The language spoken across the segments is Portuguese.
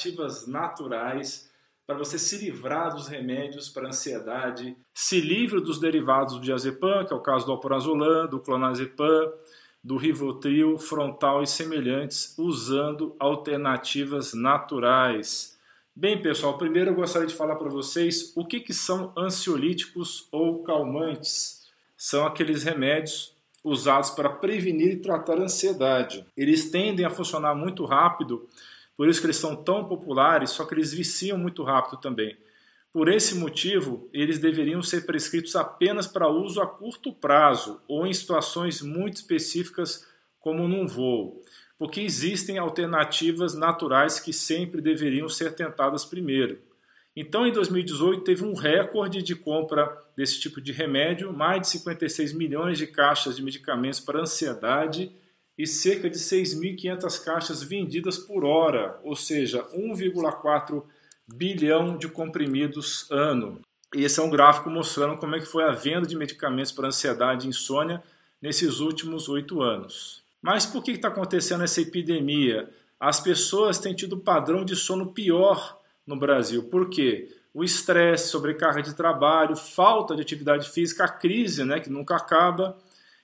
alternativas naturais para você se livrar dos remédios para ansiedade, se livre dos derivados do diazepam, que é o caso do alprazolam, do clonazepam, do Rivotril, frontal e semelhantes, usando alternativas naturais. Bem, pessoal, primeiro eu gostaria de falar para vocês o que, que são ansiolíticos ou calmantes. São aqueles remédios usados para prevenir e tratar a ansiedade. Eles tendem a funcionar muito rápido, por isso que eles são tão populares, só que eles viciam muito rápido também. Por esse motivo, eles deveriam ser prescritos apenas para uso a curto prazo ou em situações muito específicas, como num voo, porque existem alternativas naturais que sempre deveriam ser tentadas primeiro. Então, em 2018, teve um recorde de compra desse tipo de remédio, mais de 56 milhões de caixas de medicamentos para ansiedade e cerca de 6.500 caixas vendidas por hora, ou seja, 1,4 bilhão de comprimidos ano. Esse é um gráfico mostrando como é que foi a venda de medicamentos para ansiedade e insônia nesses últimos oito anos. Mas por que está acontecendo essa epidemia? As pessoas têm tido padrão de sono pior no Brasil. Por quê? O estresse, sobrecarga de trabalho, falta de atividade física, a crise né, que nunca acaba,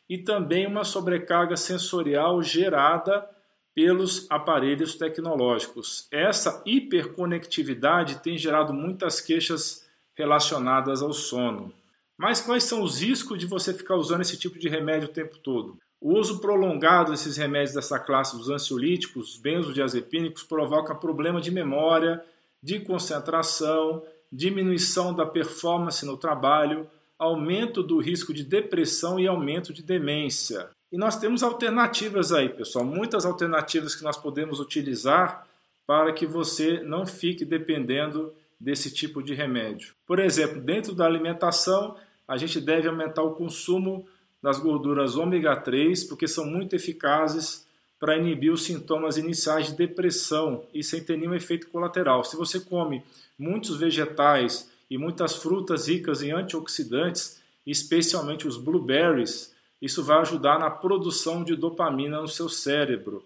e também uma sobrecarga sensorial gerada pelos aparelhos tecnológicos. Essa hiperconectividade tem gerado muitas queixas relacionadas ao sono. Mas quais são os riscos de você ficar usando esse tipo de remédio o tempo todo? O uso prolongado desses remédios dessa classe, dos ansiolíticos, os benzodiazepínicos, provoca problema de memória, de concentração, diminuição da performance no trabalho, aumento do risco de depressão e aumento de demência. E nós temos alternativas aí, pessoal, muitas alternativas que nós podemos utilizar para que você não fique dependendo desse tipo de remédio. Por exemplo, dentro da alimentação, a gente deve aumentar o consumo das gorduras ômega 3, porque são muito eficazes para inibir os sintomas iniciais de depressão e sem ter nenhum efeito colateral. Se você come muitos vegetais e muitas frutas ricas em antioxidantes, especialmente os blueberries, isso vai ajudar na produção de dopamina no seu cérebro.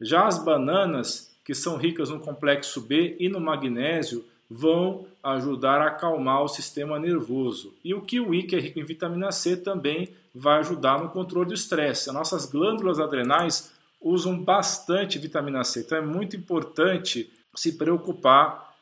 Já as bananas, que são ricas no complexo B e no magnésio, vão ajudar a acalmar o sistema nervoso. E o kiwi, que é rico em vitamina C, também vai ajudar no controle do estresse. As nossas glândulas adrenais usam bastante vitamina C, então é muito importante se preocupar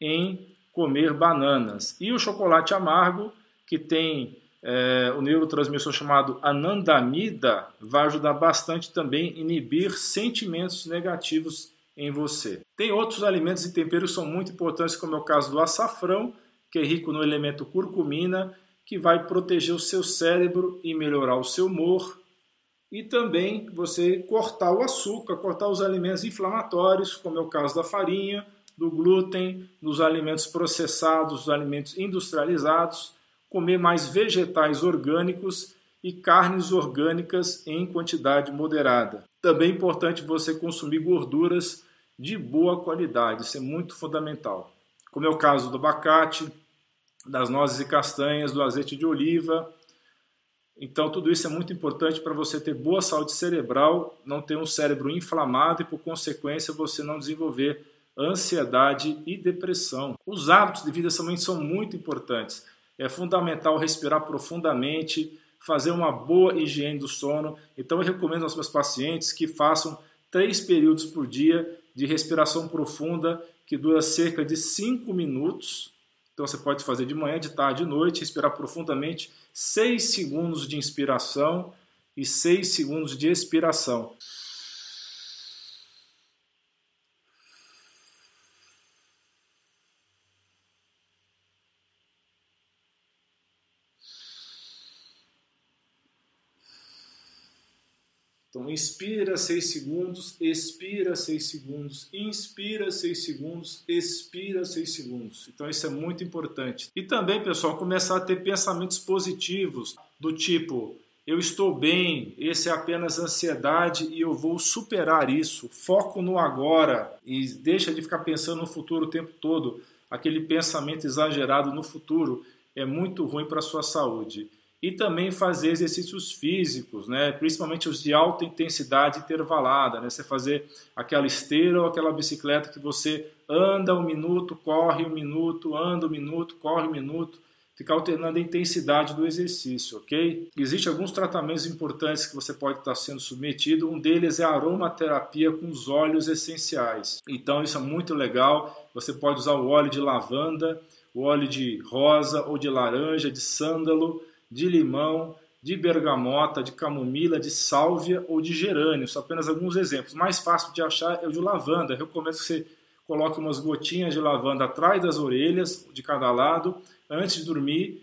em comer bananas. E o chocolate amargo, que tem é, o neurotransmissor chamado anandamida vai ajudar bastante também a inibir sentimentos negativos em você. Tem outros alimentos e temperos que são muito importantes, como é o caso do açafrão, que é rico no elemento curcumina, que vai proteger o seu cérebro e melhorar o seu humor. E também você cortar o açúcar, cortar os alimentos inflamatórios, como é o caso da farinha, do glúten, dos alimentos processados, dos alimentos industrializados comer mais vegetais orgânicos e carnes orgânicas em quantidade moderada. Também é importante você consumir gorduras de boa qualidade, isso é muito fundamental. Como é o caso do abacate, das nozes e castanhas, do azeite de oliva. Então, tudo isso é muito importante para você ter boa saúde cerebral, não ter um cérebro inflamado e, por consequência, você não desenvolver ansiedade e depressão. Os hábitos de vida também são muito importantes. É fundamental respirar profundamente, fazer uma boa higiene do sono. Então, eu recomendo aos meus pacientes que façam três períodos por dia de respiração profunda, que dura cerca de cinco minutos. Então, você pode fazer de manhã, de tarde, de noite, respirar profundamente, seis segundos de inspiração e seis segundos de expiração. Então, inspira 6 segundos, expira 6 segundos, inspira 6 segundos, expira 6 segundos. Então, isso é muito importante. E também, pessoal, começar a ter pensamentos positivos, do tipo: eu estou bem, esse é apenas ansiedade e eu vou superar isso. Foco no agora e deixa de ficar pensando no futuro o tempo todo. Aquele pensamento exagerado no futuro é muito ruim para a sua saúde. E também fazer exercícios físicos, né? principalmente os de alta intensidade intervalada, né? você fazer aquela esteira ou aquela bicicleta que você anda um minuto, corre um minuto, anda um minuto, corre um minuto, ficar alternando a intensidade do exercício, ok? Existem alguns tratamentos importantes que você pode estar sendo submetido, um deles é a aromaterapia com os óleos essenciais. Então isso é muito legal, você pode usar o óleo de lavanda, o óleo de rosa ou de laranja, de sândalo, de limão, de bergamota, de camomila, de sálvia ou de gerânio. São apenas alguns exemplos. O mais fácil de achar é o de lavanda. Eu recomendo que você coloque umas gotinhas de lavanda atrás das orelhas, de cada lado, antes de dormir.